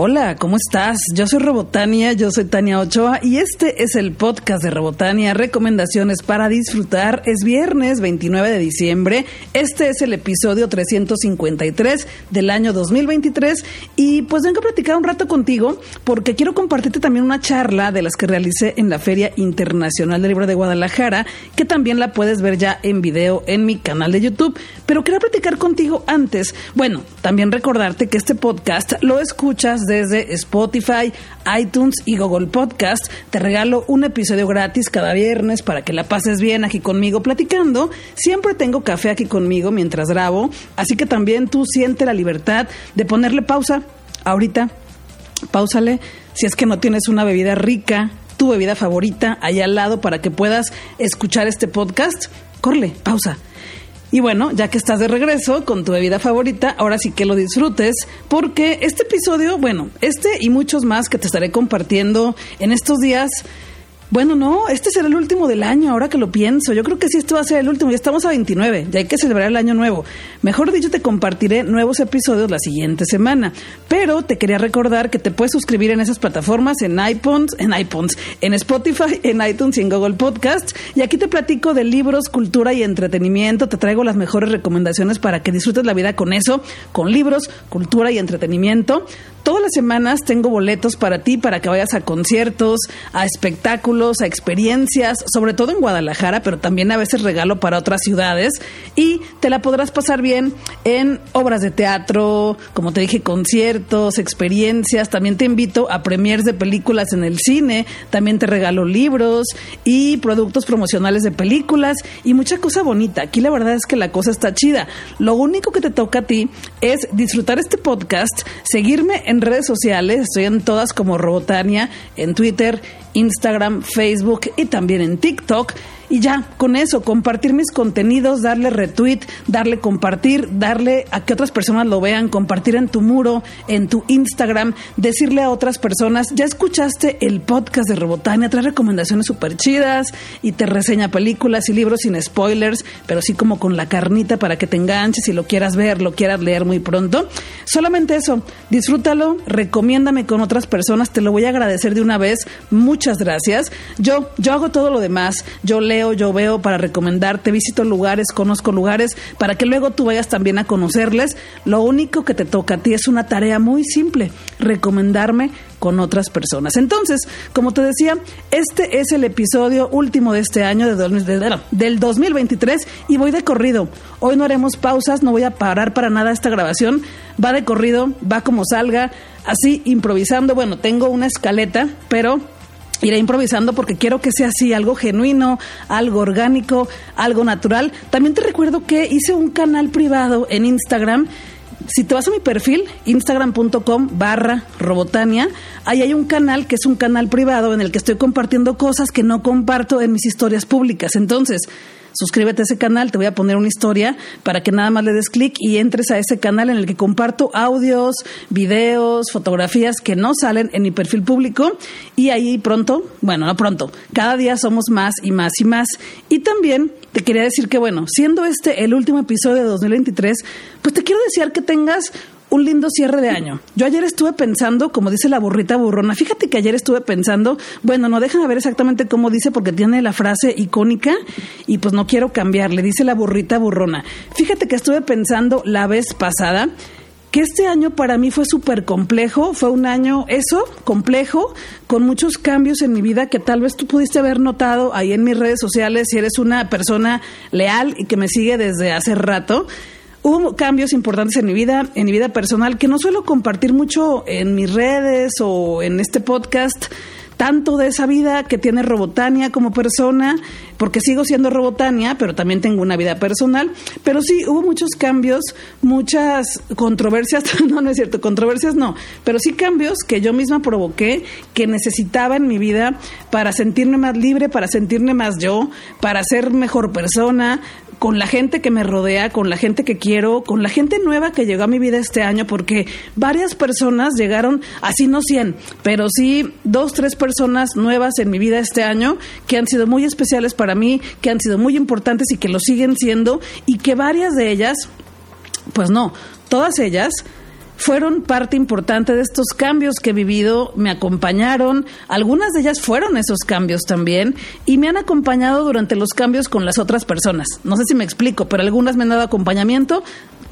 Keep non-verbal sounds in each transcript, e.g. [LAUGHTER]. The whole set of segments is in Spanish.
Hola, ¿cómo estás? Yo soy Robotania, yo soy Tania Ochoa y este es el podcast de Robotania, recomendaciones para disfrutar. Es viernes 29 de diciembre, este es el episodio 353 del año 2023 y pues vengo a platicar un rato contigo porque quiero compartirte también una charla de las que realicé en la Feria Internacional del Libro de Guadalajara, que también la puedes ver ya en video en mi canal de YouTube, pero quiero platicar contigo antes. Bueno, también recordarte que este podcast lo escuchas desde Spotify, iTunes y Google Podcast. Te regalo un episodio gratis cada viernes para que la pases bien aquí conmigo platicando. Siempre tengo café aquí conmigo mientras grabo, así que también tú siente la libertad de ponerle pausa ahorita. Pausale si es que no tienes una bebida rica, tu bebida favorita ahí al lado para que puedas escuchar este podcast. Corle, pausa y bueno, ya que estás de regreso con tu bebida favorita, ahora sí que lo disfrutes, porque este episodio, bueno, este y muchos más que te estaré compartiendo en estos días, bueno, no, este será el último del año, ahora que lo pienso. Yo creo que sí, esto va a ser el último. Ya estamos a 29, ya hay que celebrar el año nuevo. Mejor dicho, te compartiré nuevos episodios la siguiente semana. Pero te quería recordar que te puedes suscribir en esas plataformas, en iPhones, en iPhones, en Spotify, en iTunes y en Google Podcasts. Y aquí te platico de libros, cultura y entretenimiento. Te traigo las mejores recomendaciones para que disfrutes la vida con eso, con libros, cultura y entretenimiento. Todas las semanas tengo boletos para ti, para que vayas a conciertos, a espectáculos, a experiencias, sobre todo en Guadalajara, pero también a veces regalo para otras ciudades. Y te la podrás pasar bien en obras de teatro, como te dije, conciertos, experiencias. También te invito a premiers de películas en el cine. También te regalo libros y productos promocionales de películas y mucha cosa bonita. Aquí la verdad es que la cosa está chida. Lo único que te toca a ti es disfrutar este podcast, seguirme en redes sociales, estoy en todas como Robotania, en Twitter, Instagram, Facebook y también en TikTok. Y ya, con eso, compartir mis contenidos, darle retweet, darle compartir, darle a que otras personas lo vean, compartir en tu muro, en tu Instagram, decirle a otras personas, ya escuchaste el podcast de Robotania, trae recomendaciones súper chidas y te reseña películas y libros sin spoilers, pero sí como con la carnita para que te enganches y lo quieras ver, lo quieras leer muy pronto. Solamente eso, disfrútalo, recomiéndame con otras personas, te lo voy a agradecer de una vez. Muchas gracias. Yo, yo hago todo lo demás. Yo leo yo veo para recomendarte, visito lugares, conozco lugares, para que luego tú vayas también a conocerles. Lo único que te toca a ti es una tarea muy simple, recomendarme con otras personas. Entonces, como te decía, este es el episodio último de este año de, del 2023 y voy de corrido. Hoy no haremos pausas, no voy a parar para nada esta grabación. Va de corrido, va como salga, así improvisando. Bueno, tengo una escaleta, pero iré improvisando porque quiero que sea así, algo genuino, algo orgánico, algo natural. También te recuerdo que hice un canal privado en Instagram. Si te vas a mi perfil, instagram.com barra robotania, ahí hay un canal que es un canal privado en el que estoy compartiendo cosas que no comparto en mis historias públicas. Entonces, suscríbete a ese canal, te voy a poner una historia para que nada más le des clic y entres a ese canal en el que comparto audios, videos, fotografías que no salen en mi perfil público y ahí pronto, bueno, no pronto, cada día somos más y más y más. Y también quería decir que, bueno, siendo este el último episodio de 2023, pues te quiero desear que tengas un lindo cierre de año. Yo ayer estuve pensando, como dice la burrita burrona, fíjate que ayer estuve pensando, bueno, no dejan ver exactamente cómo dice porque tiene la frase icónica y pues no quiero cambiarle, dice la burrita burrona. Fíjate que estuve pensando la vez pasada que este año para mí fue súper complejo, fue un año eso, complejo, con muchos cambios en mi vida que tal vez tú pudiste haber notado ahí en mis redes sociales si eres una persona leal y que me sigue desde hace rato. Hubo cambios importantes en mi vida, en mi vida personal, que no suelo compartir mucho en mis redes o en este podcast, tanto de esa vida que tiene Robotania como persona, porque sigo siendo Robotania, pero también tengo una vida personal. Pero sí, hubo muchos cambios, muchas controversias, [LAUGHS] no, no es cierto, controversias no, pero sí cambios que yo misma provoqué, que necesitaba en mi vida para sentirme más libre, para sentirme más yo, para ser mejor persona, con la gente que me rodea, con la gente que quiero, con la gente nueva que llegó a mi vida este año, porque varias personas llegaron, así no 100, pero sí dos, tres personas nuevas en mi vida este año que han sido muy especiales para mí, que han sido muy importantes y que lo siguen siendo, y que varias de ellas, pues no, todas ellas fueron parte importante de estos cambios que he vivido, me acompañaron, algunas de ellas fueron esos cambios también y me han acompañado durante los cambios con las otras personas. No sé si me explico, pero algunas me han dado acompañamiento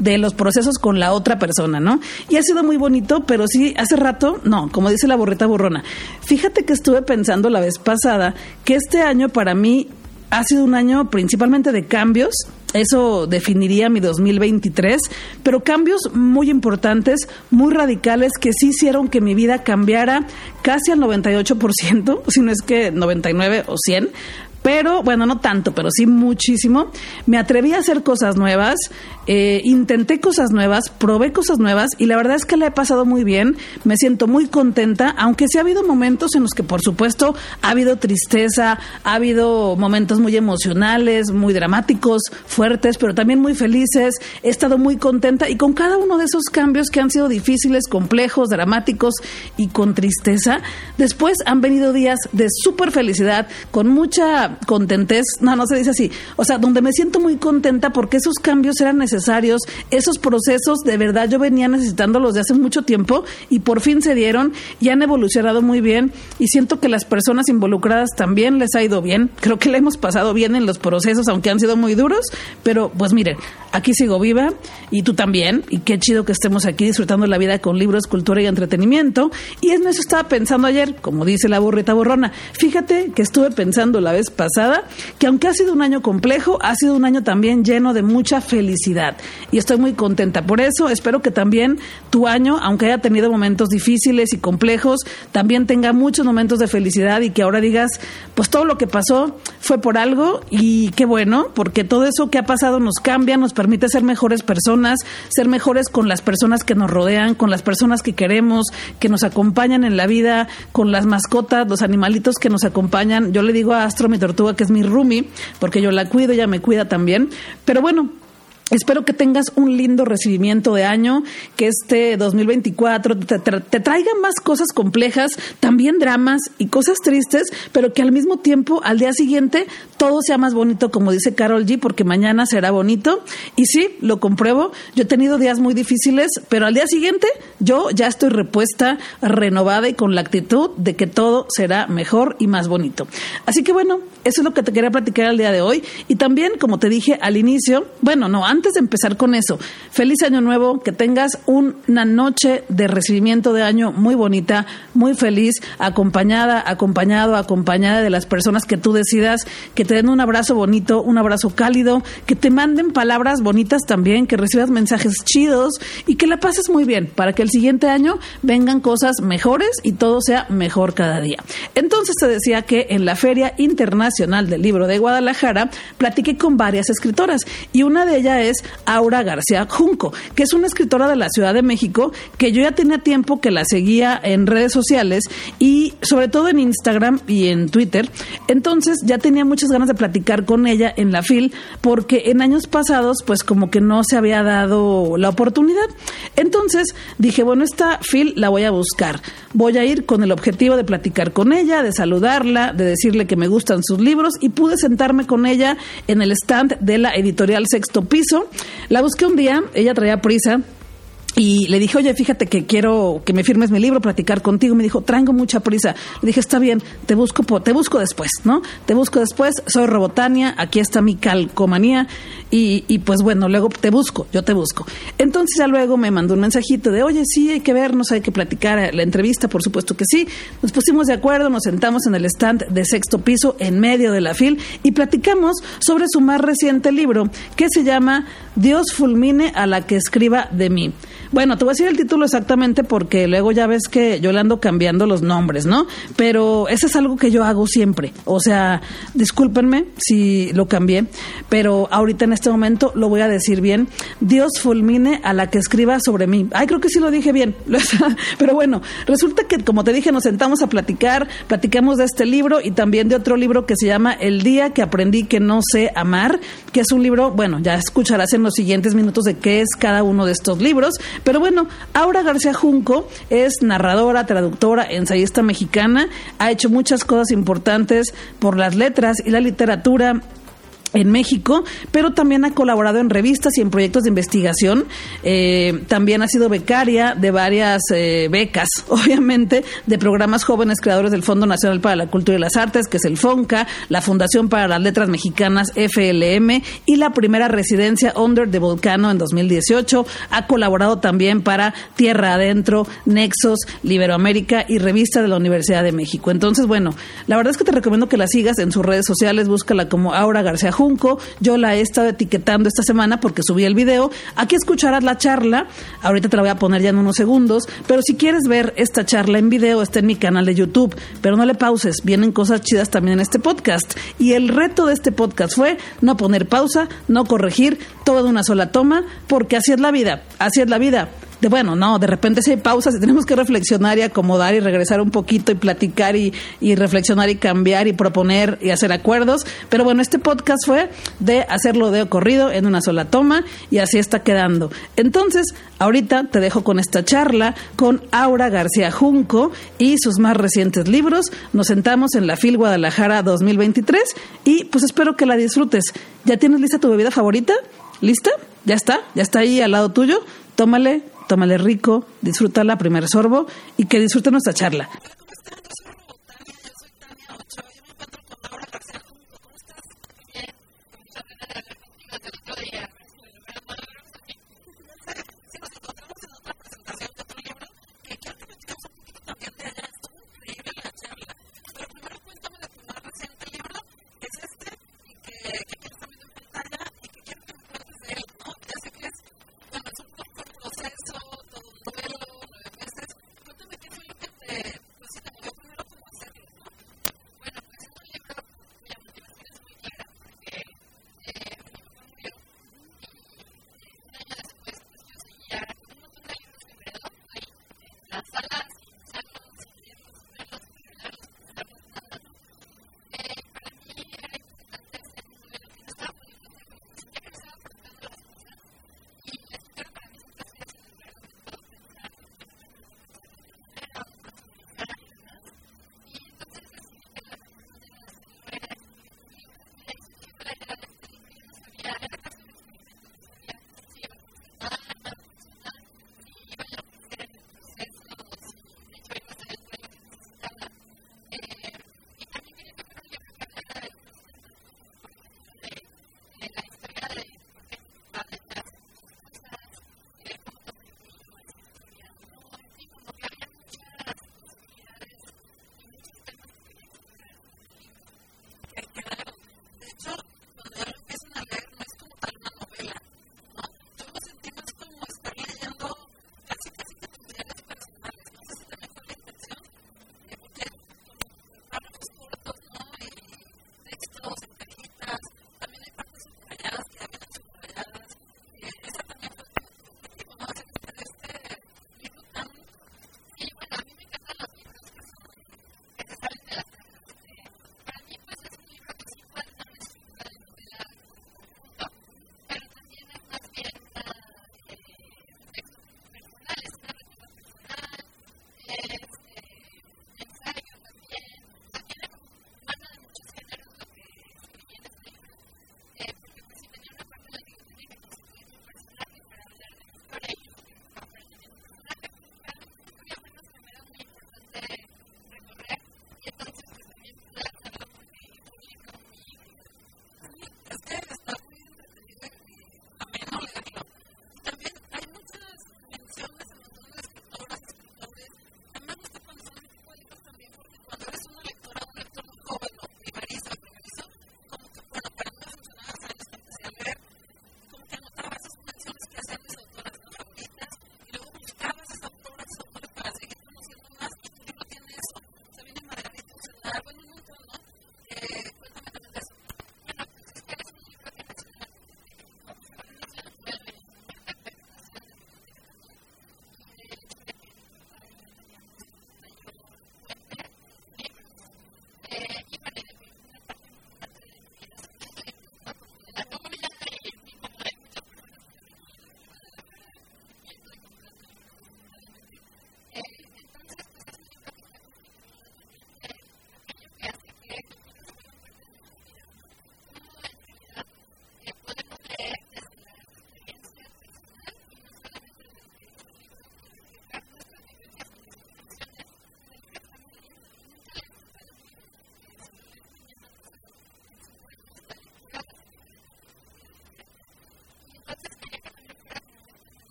de los procesos con la otra persona, ¿no? Y ha sido muy bonito, pero sí, hace rato, no, como dice la borreta burrona, fíjate que estuve pensando la vez pasada que este año para mí ha sido un año principalmente de cambios, eso definiría mi 2023, pero cambios muy importantes, muy radicales que sí hicieron que mi vida cambiara casi al 98%, [LAUGHS] si no es que 99 o 100, pero bueno, no tanto, pero sí muchísimo. Me atreví a hacer cosas nuevas, eh, intenté cosas nuevas, probé cosas nuevas y la verdad es que la he pasado muy bien. Me siento muy contenta, aunque sí ha habido momentos en los que, por supuesto, ha habido tristeza, ha habido momentos muy emocionales, muy dramáticos, fuertes, pero también muy felices. He estado muy contenta y con cada uno de esos cambios que han sido difíciles, complejos, dramáticos y con tristeza, después han venido días de súper felicidad, con mucha contentez, no, no se dice así, o sea, donde me siento muy contenta porque esos cambios eran necesarios, esos procesos de verdad yo venía necesitándolos de hace mucho tiempo y por fin se dieron y han evolucionado muy bien y siento que las personas involucradas también les ha ido bien, creo que le hemos pasado bien en los procesos, aunque han sido muy duros, pero pues miren, aquí sigo viva y tú también y qué chido que estemos aquí disfrutando la vida con libros, cultura y entretenimiento. Y en eso estaba pensando ayer, como dice la burrita borrona, fíjate que estuve pensando la vez pasada, que aunque ha sido un año complejo, ha sido un año también lleno de mucha felicidad. Y estoy muy contenta por eso. Espero que también tu año, aunque haya tenido momentos difíciles y complejos, también tenga muchos momentos de felicidad y que ahora digas, pues todo lo que pasó fue por algo y qué bueno, porque todo eso que ha pasado nos cambia, nos permite ser mejores personas, ser mejores con las personas que nos rodean, con las personas que queremos, que nos acompañan en la vida, con las mascotas, los animalitos que nos acompañan. Yo le digo a Astro, mi que es mi roomie, porque yo la cuido, ella me cuida también. Pero bueno, Espero que tengas un lindo recibimiento de año, que este 2024 te, te, traiga más cosas complejas, también dramas y cosas tristes, pero que al mismo tiempo al día siguiente todo sea más bonito, como dice Carol G, porque mañana será bonito. Y sí, lo compruebo, yo he tenido días muy difíciles, pero al día siguiente yo ya estoy repuesta, renovada y con la actitud de que todo será mejor y más bonito. Así que bueno, eso es lo que te quería platicar el día de hoy. Y también, como te dije al inicio, bueno, no, antes antes de empezar con eso, feliz año nuevo, que tengas una noche de recibimiento de año muy bonita, muy feliz, acompañada, acompañado, acompañada de las personas que tú decidas, que te den un abrazo bonito, un abrazo cálido, que te manden palabras bonitas también, que recibas mensajes chidos y que la pases muy bien para que el siguiente año vengan cosas mejores y todo sea mejor cada día. Entonces te decía que en la Feria Internacional del Libro de Guadalajara platiqué con varias escritoras y una de ellas es Aura García Junco, que es una escritora de la Ciudad de México que yo ya tenía tiempo que la seguía en redes sociales y sobre todo en Instagram y en Twitter. Entonces ya tenía muchas ganas de platicar con ella en la FIL porque en años pasados pues como que no se había dado la oportunidad. Entonces dije, bueno, esta FIL la voy a buscar. Voy a ir con el objetivo de platicar con ella, de saludarla, de decirle que me gustan sus libros y pude sentarme con ella en el stand de la editorial Sexto Piso la busqué un día, ella traía prisa y le dije, oye, fíjate que quiero que me firmes mi libro, platicar contigo. Me dijo, traigo mucha prisa. Le dije, está bien, te busco, te busco después, ¿no? Te busco después, soy Robotania, aquí está mi calcomanía. Y, y pues bueno, luego te busco, yo te busco. Entonces ya luego me mandó un mensajito de, oye, sí, hay que vernos, hay que platicar la entrevista, por supuesto que sí. Nos pusimos de acuerdo, nos sentamos en el stand de sexto piso, en medio de la fil, y platicamos sobre su más reciente libro, que se llama Dios fulmine a la que escriba de mí. Bueno, te voy a decir el título exactamente porque luego ya ves que yo le ando cambiando los nombres, ¿no? Pero eso es algo que yo hago siempre. O sea, discúlpenme si lo cambié, pero ahorita en este momento lo voy a decir bien. Dios fulmine a la que escriba sobre mí. Ay, creo que sí lo dije bien. [LAUGHS] pero bueno, resulta que como te dije, nos sentamos a platicar, platicamos de este libro y también de otro libro que se llama El día que aprendí que no sé amar, que es un libro, bueno, ya escucharás en los siguientes minutos de qué es cada uno de estos libros, pero bueno, Aura García Junco es narradora, traductora, ensayista mexicana, ha hecho muchas cosas importantes por las letras y la literatura en México, pero también ha colaborado en revistas y en proyectos de investigación. Eh, también ha sido becaria de varias eh, becas, [LAUGHS] obviamente, de programas jóvenes creadores del Fondo Nacional para la Cultura y las Artes, que es el FONCA, la Fundación para las Letras Mexicanas FLM y la primera residencia Under de Volcano en 2018. Ha colaborado también para Tierra Adentro, Nexos, Liberoamérica y Revista de la Universidad de México. Entonces, bueno, la verdad es que te recomiendo que la sigas en sus redes sociales, búscala como Aura García Junco. Yo la he estado etiquetando esta semana porque subí el video. Aquí escucharás la charla. Ahorita te la voy a poner ya en unos segundos. Pero si quieres ver esta charla en video, está en mi canal de YouTube. Pero no le pauses. Vienen cosas chidas también en este podcast. Y el reto de este podcast fue no poner pausa, no corregir, todo una sola toma, porque así es la vida. Así es la vida de bueno, no, de repente si hay pausas y tenemos que reflexionar y acomodar y regresar un poquito y platicar y, y reflexionar y cambiar y proponer y hacer acuerdos. Pero bueno, este podcast fue de hacerlo de corrido en una sola toma y así está quedando. Entonces, ahorita te dejo con esta charla con Aura García Junco y sus más recientes libros. Nos sentamos en la FIL Guadalajara 2023 y pues espero que la disfrutes. ¿Ya tienes lista tu bebida favorita? ¿Lista? ¿Ya está? ¿Ya está ahí al lado tuyo? Tómale tómale rico, disfrútala, primer sorbo y que disfrute nuestra charla.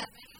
heaven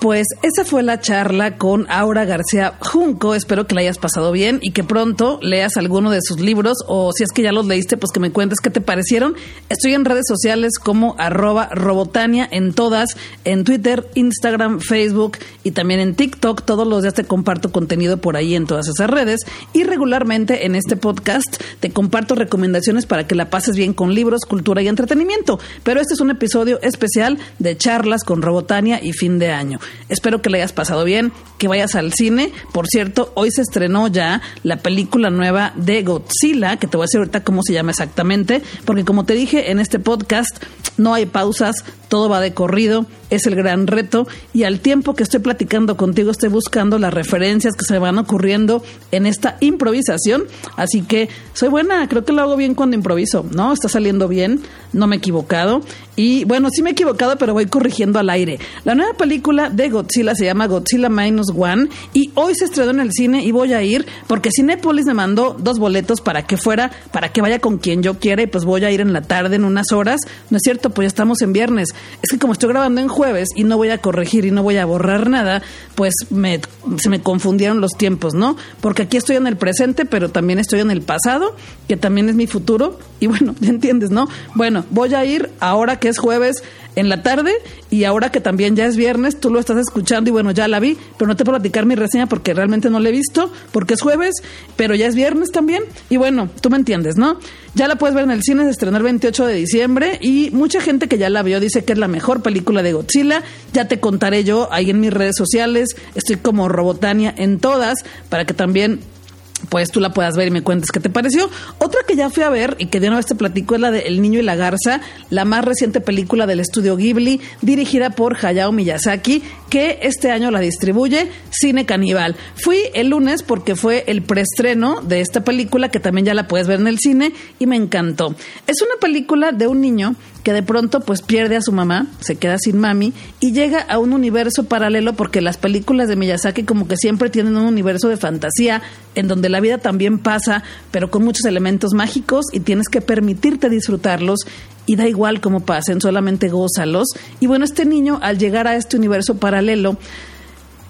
Pues esa fue la charla con Aura García Junco. Espero que la hayas pasado bien y que pronto leas alguno de sus libros o si es que ya los leíste, pues que me cuentes qué te parecieron. Estoy en redes sociales como arroba robotania en todas, en Twitter, Instagram, Facebook y también en TikTok. Todos los días te comparto contenido por ahí en todas esas redes y regularmente en este podcast te comparto recomendaciones para que la pases bien con libros, cultura y entretenimiento. Pero este es un episodio especial de charlas con Robotania y fin de año. Espero que le hayas pasado bien, que vayas al cine. Por cierto, hoy se estrenó ya la película nueva de Godzilla, que te voy a decir ahorita cómo se llama exactamente, porque como te dije en este podcast, no hay pausas, todo va de corrido, es el gran reto y al tiempo que estoy platicando contigo estoy buscando las referencias que se van ocurriendo en esta improvisación, así que soy buena, creo que lo hago bien cuando improviso, ¿no? Está saliendo bien, no me he equivocado y bueno, sí me he equivocado, pero voy corrigiendo al aire. La nueva película de Godzilla se llama Godzilla Minus One y hoy se estrenó en el cine y voy a ir porque Cinepolis me mandó dos boletos para que fuera, para que vaya con quien yo quiera y pues voy a ir en la tarde en unas horas. No es cierto, pues ya estamos en viernes. Es que como estoy grabando en jueves y no voy a corregir y no voy a borrar nada, pues me, se me confundieron los tiempos, ¿no? Porque aquí estoy en el presente, pero también estoy en el pasado, que también es mi futuro. Y bueno, [LAUGHS] ya entiendes, ¿no? Bueno, voy a ir ahora que es jueves en la tarde y ahora que también ya es viernes, tú lo estás escuchando y bueno, ya la vi, pero no te puedo platicar mi reseña porque realmente no la he visto, porque es jueves, pero ya es viernes también y bueno, tú me entiendes, ¿no? Ya la puedes ver en el cine, se estrenó el 28 de diciembre y mucha gente que ya la vio dice que es la mejor película de Godzilla, ya te contaré yo ahí en mis redes sociales, estoy como Robotania en todas para que también pues tú la puedas ver y me cuentes qué te pareció. Otra que ya fui a ver y que de una vez te platico es la de El Niño y la Garza, la más reciente película del estudio Ghibli, dirigida por Hayao Miyazaki, que este año la distribuye Cine Caníbal. Fui el lunes porque fue el preestreno de esta película, que también ya la puedes ver en el cine, y me encantó. Es una película de un niño que de pronto pues pierde a su mamá, se queda sin mami y llega a un universo paralelo porque las películas de Miyazaki como que siempre tienen un universo de fantasía en donde la vida también pasa, pero con muchos elementos mágicos y tienes que permitirte disfrutarlos y da igual cómo pasen, solamente gózalos. Y bueno, este niño al llegar a este universo paralelo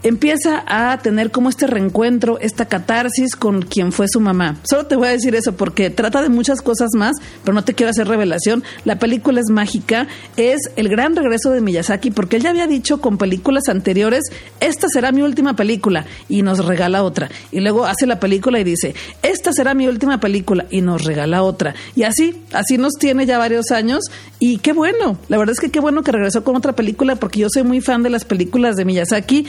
empieza a tener como este reencuentro, esta catarsis con quien fue su mamá. Solo te voy a decir eso porque trata de muchas cosas más, pero no te quiero hacer revelación. La película es mágica, es el gran regreso de Miyazaki porque él ya había dicho con películas anteriores, esta será mi última película y nos regala otra. Y luego hace la película y dice, esta será mi última película y nos regala otra. Y así, así nos tiene ya varios años y qué bueno, la verdad es que qué bueno que regresó con otra película porque yo soy muy fan de las películas de Miyazaki.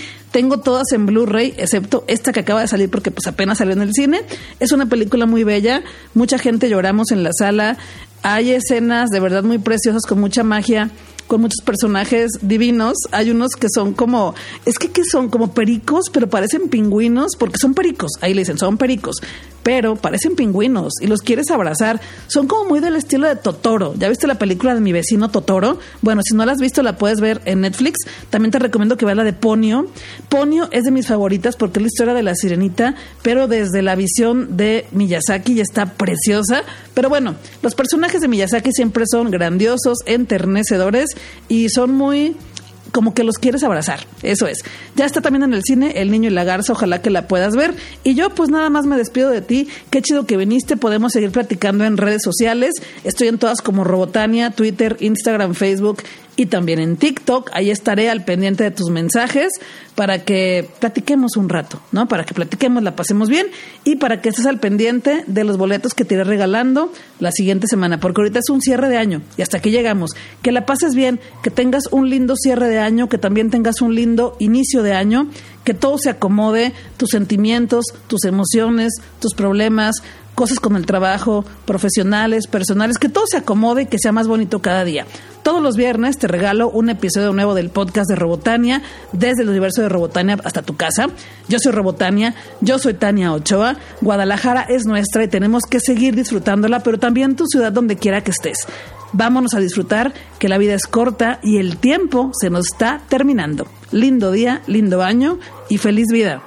Todas en Blu-ray, excepto esta que acaba de salir porque pues apenas salió en el cine. Es una película muy bella, mucha gente lloramos en la sala. Hay escenas de verdad muy preciosas con mucha magia con muchos personajes divinos. Hay unos que son como, es que que son como pericos, pero parecen pingüinos, porque son pericos. Ahí le dicen, son pericos pero parecen pingüinos y los quieres abrazar. Son como muy del estilo de Totoro. ¿Ya viste la película de mi vecino Totoro? Bueno, si no la has visto, la puedes ver en Netflix. También te recomiendo que veas la de Ponio. Ponio es de mis favoritas porque es la historia de la sirenita, pero desde la visión de Miyazaki y está preciosa. Pero bueno, los personajes de Miyazaki siempre son grandiosos, enternecedores y son muy como que los quieres abrazar. Eso es. Ya está también en el cine El Niño y la Garza, ojalá que la puedas ver. Y yo pues nada más me despido de ti. Qué chido que viniste. Podemos seguir platicando en redes sociales. Estoy en todas como Robotania, Twitter, Instagram, Facebook y también en TikTok. Ahí estaré al pendiente de tus mensajes para que platiquemos un rato, ¿no? Para que platiquemos, la pasemos bien y para que estés al pendiente de los boletos que te iré regalando la siguiente semana, porque ahorita es un cierre de año y hasta aquí llegamos. Que la pases bien, que tengas un lindo cierre de año, que también tengas un lindo inicio de año, que todo se acomode, tus sentimientos, tus emociones, tus problemas, cosas con el trabajo, profesionales, personales, que todo se acomode y que sea más bonito cada día. Todos los viernes te regalo un episodio nuevo del podcast de Robotania, desde el universo de Robotania hasta tu casa. Yo soy Robotania, yo soy Tania Ochoa. Guadalajara es nuestra y tenemos que seguir disfrutándola, pero también tu ciudad donde quiera que estés. Vámonos a disfrutar, que la vida es corta y el tiempo se nos está terminando. Lindo día, lindo año y feliz vida.